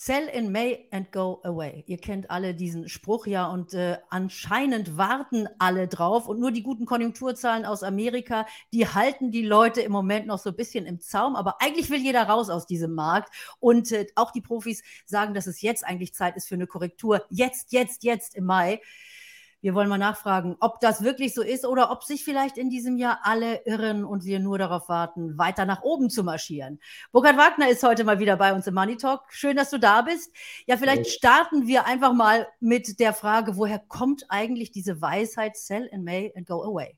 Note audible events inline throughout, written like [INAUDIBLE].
Sell in May and go away. Ihr kennt alle diesen Spruch ja und äh, anscheinend warten alle drauf und nur die guten Konjunkturzahlen aus Amerika, die halten die Leute im Moment noch so ein bisschen im Zaum, aber eigentlich will jeder raus aus diesem Markt und äh, auch die Profis sagen, dass es jetzt eigentlich Zeit ist für eine Korrektur. Jetzt, jetzt, jetzt im Mai. Wir wollen mal nachfragen, ob das wirklich so ist oder ob sich vielleicht in diesem Jahr alle irren und wir nur darauf warten, weiter nach oben zu marschieren. Burkhard Wagner ist heute mal wieder bei uns im Money Talk. Schön, dass du da bist. Ja, vielleicht starten wir einfach mal mit der Frage, woher kommt eigentlich diese Weisheit, sell in May and go away?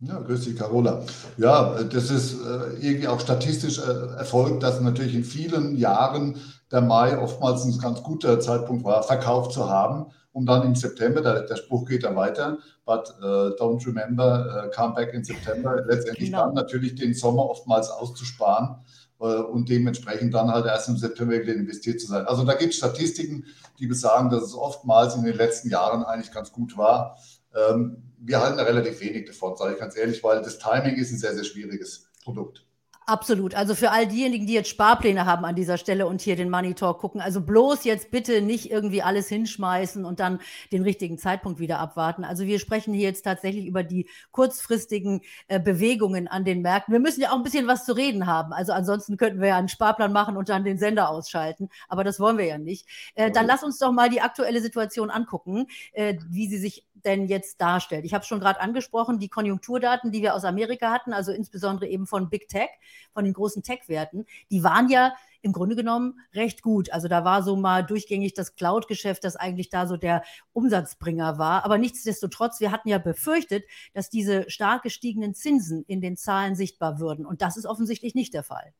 Ja, grüß dich, Carola. Ja, das ist äh, irgendwie auch statistisch äh, erfolgt, dass natürlich in vielen Jahren der Mai oftmals ein ganz guter Zeitpunkt war, verkauft zu haben um dann im September, der, der Spruch geht dann weiter, but uh, don't remember, uh, come back in September, letztendlich genau. dann natürlich den Sommer oftmals auszusparen uh, und dementsprechend dann halt erst im September wieder investiert zu sein. Also da gibt es Statistiken, die besagen, dass es oftmals in den letzten Jahren eigentlich ganz gut war. Ähm, wir halten da relativ wenig davon, sage ich ganz ehrlich, weil das Timing ist ein sehr, sehr schwieriges Produkt. Absolut. Also für all diejenigen, die jetzt Sparpläne haben an dieser Stelle und hier den Money Talk gucken, also bloß jetzt bitte nicht irgendwie alles hinschmeißen und dann den richtigen Zeitpunkt wieder abwarten. Also wir sprechen hier jetzt tatsächlich über die kurzfristigen äh, Bewegungen an den Märkten. Wir müssen ja auch ein bisschen was zu reden haben. Also ansonsten könnten wir ja einen Sparplan machen und dann den Sender ausschalten. Aber das wollen wir ja nicht. Äh, dann lass uns doch mal die aktuelle Situation angucken, äh, wie sie sich denn jetzt darstellt. Ich habe schon gerade angesprochen, die Konjunkturdaten, die wir aus Amerika hatten, also insbesondere eben von Big Tech, von den großen Tech-Werten, die waren ja im Grunde genommen recht gut. Also da war so mal durchgängig das Cloud-Geschäft, das eigentlich da so der Umsatzbringer war. Aber nichtsdestotrotz, wir hatten ja befürchtet, dass diese stark gestiegenen Zinsen in den Zahlen sichtbar würden. Und das ist offensichtlich nicht der Fall.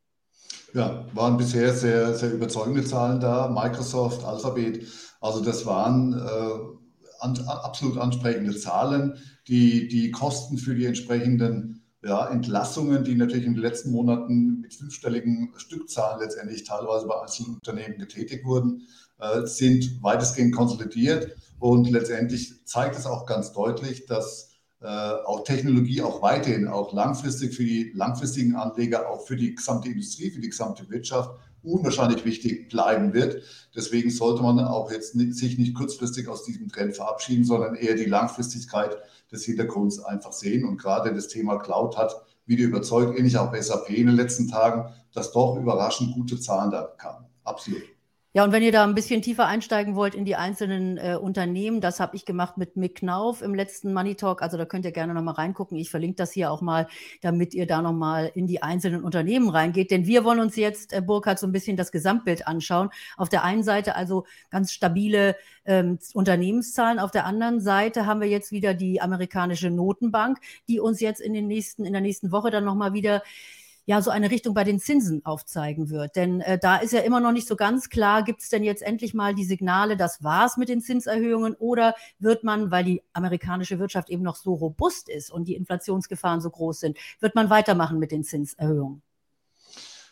Ja, waren bisher sehr, sehr überzeugende Zahlen da. Microsoft, Alphabet, also das waren äh, an, absolut ansprechende Zahlen. Die, die Kosten für die entsprechenden ja, Entlassungen, die natürlich in den letzten Monaten mit fünfstelligen Stückzahlen letztendlich teilweise bei einzelnen Unternehmen getätigt wurden, äh, sind weitestgehend konsolidiert. Und letztendlich zeigt es auch ganz deutlich, dass auch Technologie auch weiterhin, auch langfristig für die langfristigen Anleger, auch für die gesamte Industrie, für die gesamte Wirtschaft unwahrscheinlich wichtig bleiben wird. Deswegen sollte man auch jetzt sich nicht kurzfristig aus diesem Trend verabschieden, sondern eher die Langfristigkeit des Hintergrunds einfach sehen. Und gerade das Thema Cloud hat wieder überzeugt, ähnlich auch SAP in den letzten Tagen, dass doch überraschend gute Zahlen da kamen. Absolut. Ja, und wenn ihr da ein bisschen tiefer einsteigen wollt in die einzelnen äh, Unternehmen, das habe ich gemacht mit Mick Knauf im letzten Money Talk. Also da könnt ihr gerne nochmal reingucken. Ich verlinke das hier auch mal, damit ihr da nochmal in die einzelnen Unternehmen reingeht. Denn wir wollen uns jetzt, äh, Burkhard, so ein bisschen das Gesamtbild anschauen. Auf der einen Seite also ganz stabile ähm, Unternehmenszahlen. Auf der anderen Seite haben wir jetzt wieder die amerikanische Notenbank, die uns jetzt in den nächsten, in der nächsten Woche dann nochmal wieder ja so eine Richtung bei den Zinsen aufzeigen wird. Denn äh, da ist ja immer noch nicht so ganz klar, gibt es denn jetzt endlich mal die Signale, das war's mit den Zinserhöhungen oder wird man, weil die amerikanische Wirtschaft eben noch so robust ist und die Inflationsgefahren so groß sind, wird man weitermachen mit den Zinserhöhungen?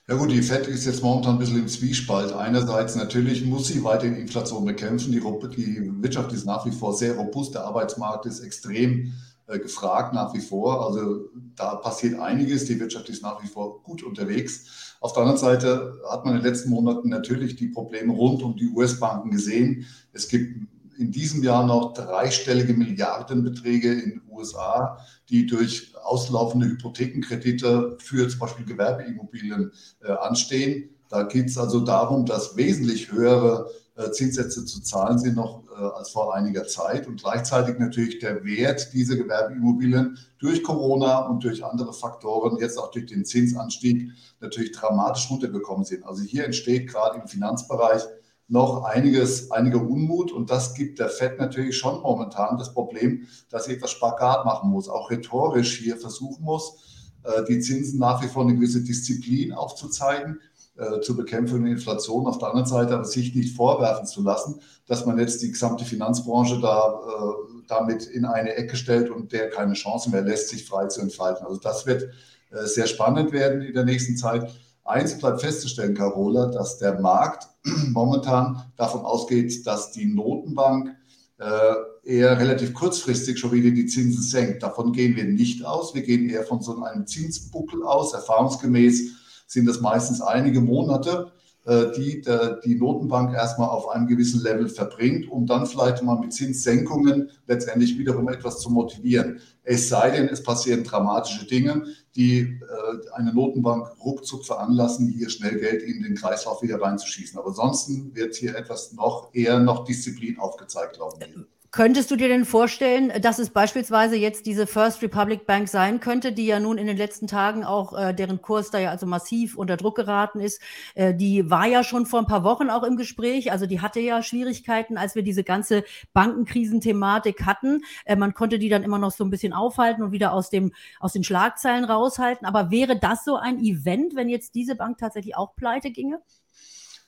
Ja gut, die FED ist jetzt momentan ein bisschen im Zwiespalt. Einerseits natürlich muss sie weiter die Inflation bekämpfen. Die, die Wirtschaft ist nach wie vor sehr robust, der Arbeitsmarkt ist extrem gefragt nach wie vor. Also da passiert einiges. Die Wirtschaft ist nach wie vor gut unterwegs. Auf der anderen Seite hat man in den letzten Monaten natürlich die Probleme rund um die US-Banken gesehen. Es gibt in diesem Jahr noch dreistellige Milliardenbeträge in den USA, die durch auslaufende Hypothekenkredite für zum Beispiel Gewerbeimmobilien äh, anstehen. Da geht es also darum, dass wesentlich höhere äh, Zinssätze zu zahlen sind noch äh, als vor einiger Zeit. Und gleichzeitig natürlich der Wert dieser Gewerbeimmobilien durch Corona und durch andere Faktoren, jetzt auch durch den Zinsanstieg, natürlich dramatisch runtergekommen sind. Also hier entsteht gerade im Finanzbereich noch einiges, einige Unmut. Und das gibt der FED natürlich schon momentan das Problem, dass sie etwas Spagat machen muss, auch rhetorisch hier versuchen muss, äh, die Zinsen nach wie vor eine gewisse Disziplin aufzuzeigen äh, zur Bekämpfung der Inflation, auf der anderen Seite aber sich nicht vorwerfen zu lassen, dass man jetzt die gesamte Finanzbranche da äh, damit in eine Ecke stellt und der keine Chance mehr lässt, sich frei zu entfalten. Also das wird äh, sehr spannend werden in der nächsten Zeit. Eins bleibt festzustellen, Carola, dass der Markt [CLEARS THROAT] momentan davon ausgeht, dass die Notenbank äh, eher relativ kurzfristig schon wieder die Zinsen senkt. Davon gehen wir nicht aus. Wir gehen eher von so einem Zinsbuckel aus, erfahrungsgemäß sind das meistens einige Monate, äh, die die Notenbank erstmal auf einem gewissen Level verbringt, um dann vielleicht mal mit Zinssenkungen letztendlich wiederum etwas zu motivieren. Es sei denn, es passieren dramatische Dinge, die äh, eine Notenbank ruckzuck veranlassen, hier schnell Geld in den Kreislauf wieder reinzuschießen. Aber ansonsten wird hier etwas noch eher noch Disziplin aufgezeigt, glaube ich. Könntest du dir denn vorstellen, dass es beispielsweise jetzt diese First Republic Bank sein könnte, die ja nun in den letzten Tagen auch, äh, deren Kurs da ja also massiv unter Druck geraten ist, äh, die war ja schon vor ein paar Wochen auch im Gespräch, also die hatte ja Schwierigkeiten, als wir diese ganze Bankenkrisenthematik hatten. Äh, man konnte die dann immer noch so ein bisschen aufhalten und wieder aus, dem, aus den Schlagzeilen raushalten. Aber wäre das so ein Event, wenn jetzt diese Bank tatsächlich auch pleite ginge?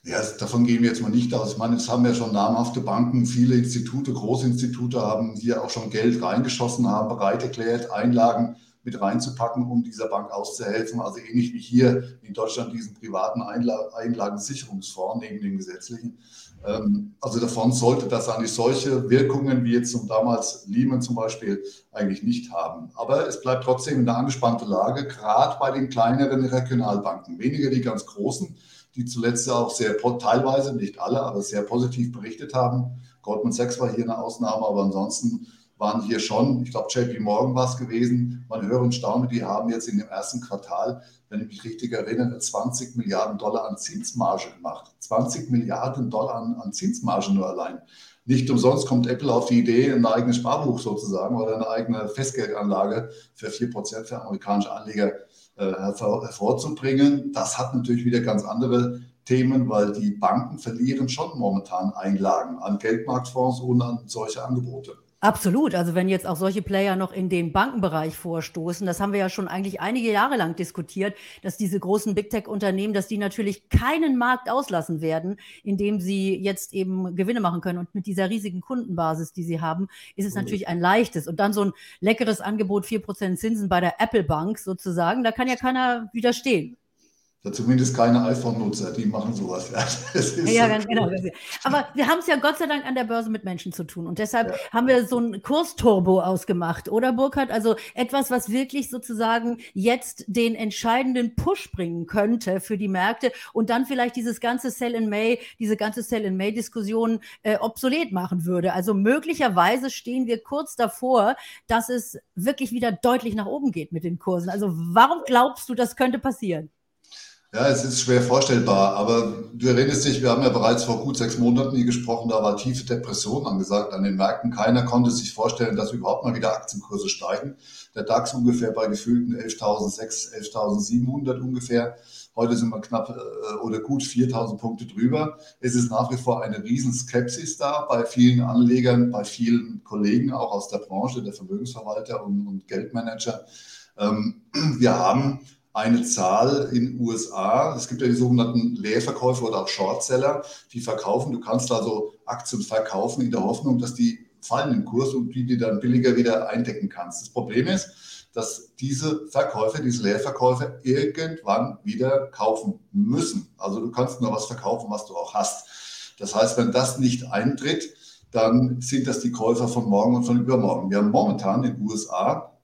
Ja, davon gehen wir jetzt mal nicht aus. Ich meine, es haben ja schon namhafte Banken, viele Institute, Großinstitute haben hier auch schon Geld reingeschossen, haben bereit erklärt, Einlagen mit reinzupacken, um dieser Bank auszuhelfen. Also ähnlich wie hier in Deutschland diesen privaten Einlagensicherungsfonds neben dem gesetzlichen. Ähm, also davon sollte das eigentlich solche Wirkungen wie jetzt zum damals Lehman zum Beispiel eigentlich nicht haben. Aber es bleibt trotzdem in einer angespannten Lage, gerade bei den kleineren Regionalbanken. Weniger die ganz großen, die zuletzt auch sehr, teilweise, nicht alle, aber sehr positiv berichtet haben. Goldman Sachs war hier eine Ausnahme, aber ansonsten waren hier schon, ich glaube, JP Morgan war es gewesen, man höre und staune, die haben jetzt in dem ersten Quartal, wenn ich mich richtig erinnere, 20 Milliarden Dollar an Zinsmarge gemacht. 20 Milliarden Dollar an, an Zinsmarge nur allein. Nicht umsonst kommt Apple auf die Idee, ein eigenes Sparbuch sozusagen oder eine eigene Festgeldanlage für 4% für amerikanische Anleger äh, hervorzubringen. Das hat natürlich wieder ganz andere Themen, weil die Banken verlieren schon momentan Einlagen an Geldmarktfonds und an solche Angebote. Absolut. Also wenn jetzt auch solche Player noch in den Bankenbereich vorstoßen, das haben wir ja schon eigentlich einige Jahre lang diskutiert, dass diese großen Big Tech-Unternehmen, dass die natürlich keinen Markt auslassen werden, indem sie jetzt eben Gewinne machen können. Und mit dieser riesigen Kundenbasis, die sie haben, ist es natürlich ein leichtes. Und dann so ein leckeres Angebot, 4% Zinsen bei der Apple Bank sozusagen, da kann ja keiner widerstehen. Ja, zumindest keine iPhone-Nutzer, die machen sowas. [LAUGHS] Ja, ja ganz genau. Aber wir haben es ja Gott sei Dank an der Börse mit Menschen zu tun. Und deshalb ja. haben wir so ein Kursturbo ausgemacht, oder Burkhard? Also etwas, was wirklich sozusagen jetzt den entscheidenden Push bringen könnte für die Märkte und dann vielleicht dieses ganze Sell in May, diese ganze Sell in May-Diskussion äh, obsolet machen würde. Also möglicherweise stehen wir kurz davor, dass es wirklich wieder deutlich nach oben geht mit den Kursen. Also warum glaubst du, das könnte passieren? Ja, es ist schwer vorstellbar, aber du erinnerst dich, wir haben ja bereits vor gut sechs Monaten hier gesprochen, da war tiefe Depression angesagt an den Märkten. Keiner konnte sich vorstellen, dass überhaupt mal wieder Aktienkurse steigen. Der DAX ungefähr bei gefühlten 11.600, 11.700 ungefähr. Heute sind wir knapp äh, oder gut 4.000 Punkte drüber. Es ist nach wie vor eine Riesenskepsis da bei vielen Anlegern, bei vielen Kollegen auch aus der Branche, der Vermögensverwalter und, und Geldmanager. Ähm, [CLEARS THROAT] wir haben eine Zahl in USA. Es gibt ja die sogenannten Leerverkäufer oder auch Shortseller, die verkaufen. Du kannst also Aktien verkaufen in der Hoffnung, dass die fallen im Kurs und die, die dann billiger wieder eindecken kannst. Das Problem ist, dass diese Verkäufer, diese Leerverkäufer irgendwann wieder kaufen müssen. Also du kannst nur was verkaufen, was du auch hast. Das heißt, wenn das nicht eintritt, dann sind das die Käufer von morgen und von übermorgen. Wir haben momentan in den USA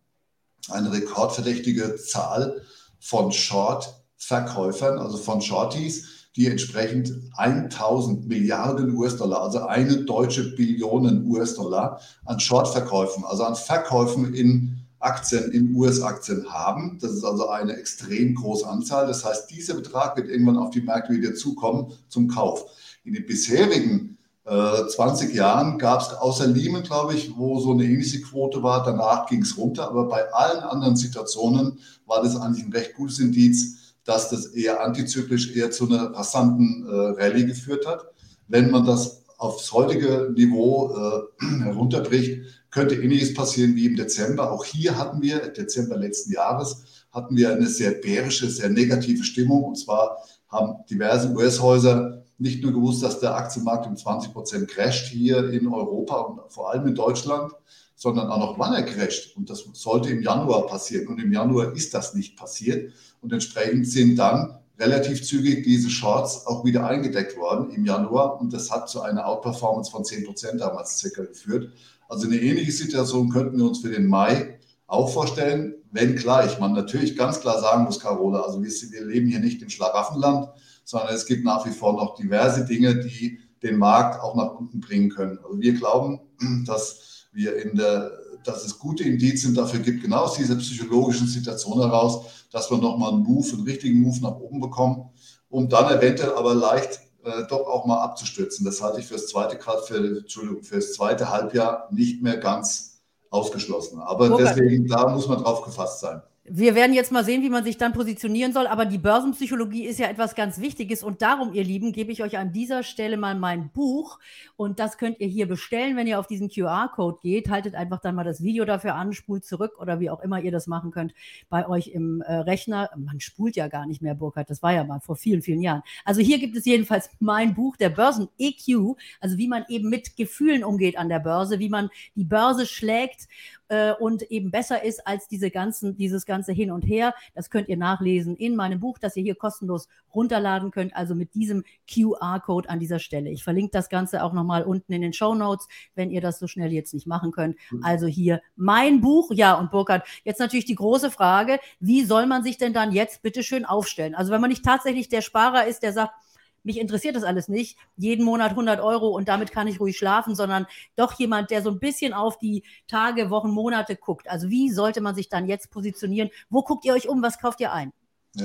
eine rekordverdächtige Zahl von Short-Verkäufern, also von Shorties, die entsprechend 1000 Milliarden US-Dollar, also eine deutsche Billionen US-Dollar an Short-Verkäufen, also an Verkäufen in Aktien, in US-Aktien haben. Das ist also eine extrem große Anzahl. Das heißt, dieser Betrag wird irgendwann auf die Märkte wieder zukommen zum Kauf. In den bisherigen 20 äh, Jahren gab es außer Lehman, glaube ich, wo so eine ähnliche Quote war. Danach ging es runter. Aber bei allen anderen Situationen war das eigentlich ein recht gutes Indiz, dass das eher antizyklisch, eher zu einer rasanten äh, Rallye geführt hat. Wenn man das aufs heutige Niveau äh, [CLEARS THROAT] herunterbricht, könnte ähnliches passieren wie im Dezember. Auch hier hatten wir, Dezember letzten Jahres, hatten wir eine sehr bärische, sehr negative Stimmung. Und zwar haben diverse US-Häuser nicht nur gewusst, dass der Aktienmarkt um 20 Prozent crasht hier in Europa und vor allem in Deutschland, sondern auch noch wann er crasht. Und das sollte im Januar passieren. Und im Januar ist das nicht passiert. Und entsprechend sind dann relativ zügig diese Shorts auch wieder eingedeckt worden im Januar. Und das hat zu einer Outperformance von 10 Prozent damals circa geführt. Also eine ähnliche Situation könnten wir uns für den Mai auch vorstellen, wenn gleich man natürlich ganz klar sagen muss, Carola, also wir, wir leben hier nicht im Schlaraffenland, sondern es gibt nach wie vor noch diverse Dinge, die den Markt auch nach unten bringen können. Also wir glauben, dass wir in der dass es gute Indizien dafür gibt, genau aus dieser psychologischen Situation heraus, dass wir nochmal einen Move, einen richtigen Move nach oben bekommen, um dann eventuell aber leicht äh, doch auch mal abzustürzen. Das halte ich für das zweite für, Entschuldigung, für das zweite Halbjahr nicht mehr ganz ausgeschlossen. Aber Robert. deswegen, da muss man drauf gefasst sein. Wir werden jetzt mal sehen, wie man sich dann positionieren soll, aber die Börsenpsychologie ist ja etwas ganz Wichtiges und darum, ihr Lieben, gebe ich euch an dieser Stelle mal mein Buch und das könnt ihr hier bestellen, wenn ihr auf diesen QR-Code geht. Haltet einfach dann mal das Video dafür an, spult zurück oder wie auch immer ihr das machen könnt bei euch im äh, Rechner. Man spult ja gar nicht mehr, Burkhard, das war ja mal vor vielen, vielen Jahren. Also hier gibt es jedenfalls [LAUGHS] mein Buch, der Börsen-EQ, also wie man eben mit Gefühlen umgeht an der Börse, wie man die Börse schlägt äh, und eben besser ist als diese ganzen, dieses ganze Hin und Her. Das könnt ihr nachlesen in meinem Buch, das ihr hier kostenlos runterladen könnt, also mit diesem QR-Code an dieser Stelle. Ich verlinke das Ganze auch nochmal unten in den Show Notes, wenn ihr das so schnell jetzt nicht machen könnt. Mhm. Also hier mein Buch. Ja, und Burkhard, jetzt natürlich die große Frage, wie soll man sich denn dann jetzt bitte schön aufstellen? Also wenn man nicht tatsächlich der Sparer ist, der sagt, mich interessiert das alles nicht, jeden Monat 100 Euro und damit kann ich ruhig schlafen, sondern doch jemand, der so ein bisschen auf die Tage, Wochen, Monate guckt. Also wie sollte man sich dann jetzt positionieren? Wo guckt ihr euch um? Was kauft ihr ein?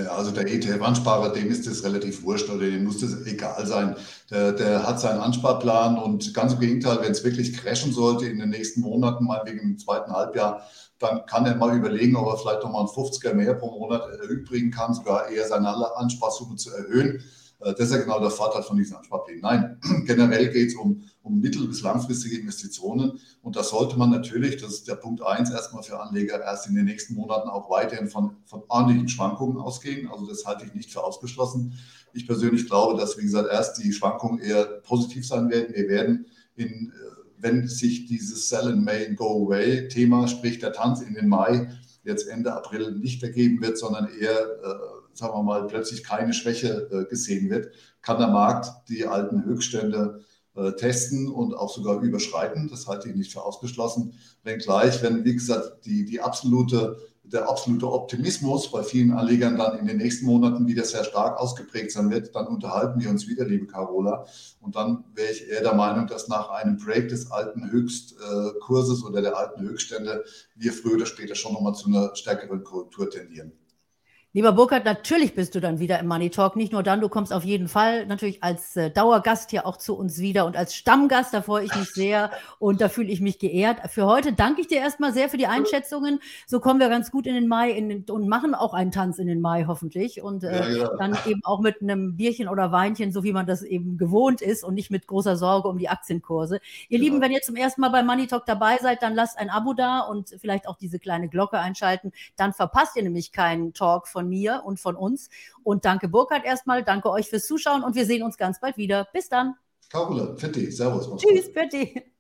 Also der ETF-Ansparer, dem ist das relativ wurscht oder dem muss das egal sein. Der, der hat seinen Ansparplan und ganz im Gegenteil, wenn es wirklich crashen sollte in den nächsten Monaten, mal wegen dem zweiten Halbjahr, dann kann er mal überlegen, ob er vielleicht nochmal einen 50er mehr pro Monat übrigen kann, sogar eher seine Ansparsumme zu erhöhen. Äh, das ist ja genau der Vorteil von diesen Ansparplänen. Nein, [CLEARS THROAT] generell geht es um, um mittel- bis langfristige Investitionen. Und da sollte man natürlich, das ist der Punkt eins, erstmal für Anleger erst in den nächsten Monaten auch weiterhin von, von ordentlichen Schwankungen ausgehen. Also das halte ich nicht für ausgeschlossen. Ich persönlich glaube, dass, wie gesagt, erst die Schwankungen eher positiv sein werden. Wir werden in, äh, wenn sich dieses Sell in May and Go Away Thema, sprich der Tanz in den Mai, jetzt Ende April nicht ergeben wird, sondern eher äh, sagen wir mal, plötzlich keine Schwäche äh, gesehen wird, kann der Markt die alten Höchststände äh, testen und auch sogar überschreiten. Das halte ich nicht für ausgeschlossen. Wenngleich, wenn, wie gesagt, die, die absolute, der absolute Optimismus bei vielen Anlegern dann in den nächsten Monaten wieder sehr stark ausgeprägt sein wird, dann unterhalten wir uns wieder, liebe Carola. Und dann wäre ich eher der Meinung, dass nach einem Break des alten Höchstkurses oder der alten Höchststände wir früher oder später schon nochmal zu einer stärkeren Korrektur tendieren. Lieber Burkhard, natürlich bist du dann wieder im Money Talk. Nicht nur dann, du kommst auf jeden Fall natürlich als äh, Dauergast hier auch zu uns wieder und als Stammgast, da freue ich mich sehr und da fühle ich mich geehrt. Für heute danke ich dir erstmal sehr für die Einschätzungen. So kommen wir ganz gut in den Mai in den, und machen auch einen Tanz in den Mai hoffentlich und äh, ja, ja. dann eben auch mit einem Bierchen oder Weinchen, so wie man das eben gewohnt ist und nicht mit großer Sorge um die Aktienkurse. Ihr ja. Lieben, wenn ihr zum ersten Mal bei Money Talk dabei seid, dann lasst ein Abo da und vielleicht auch diese kleine Glocke einschalten. Dann verpasst ihr nämlich keinen Talk von von mir und von uns. Und danke Burkhard erstmal, danke euch fürs Zuschauen und wir sehen uns ganz bald wieder. Bis dann. Carola, Fetti, Servus. Tschüss, Fetti.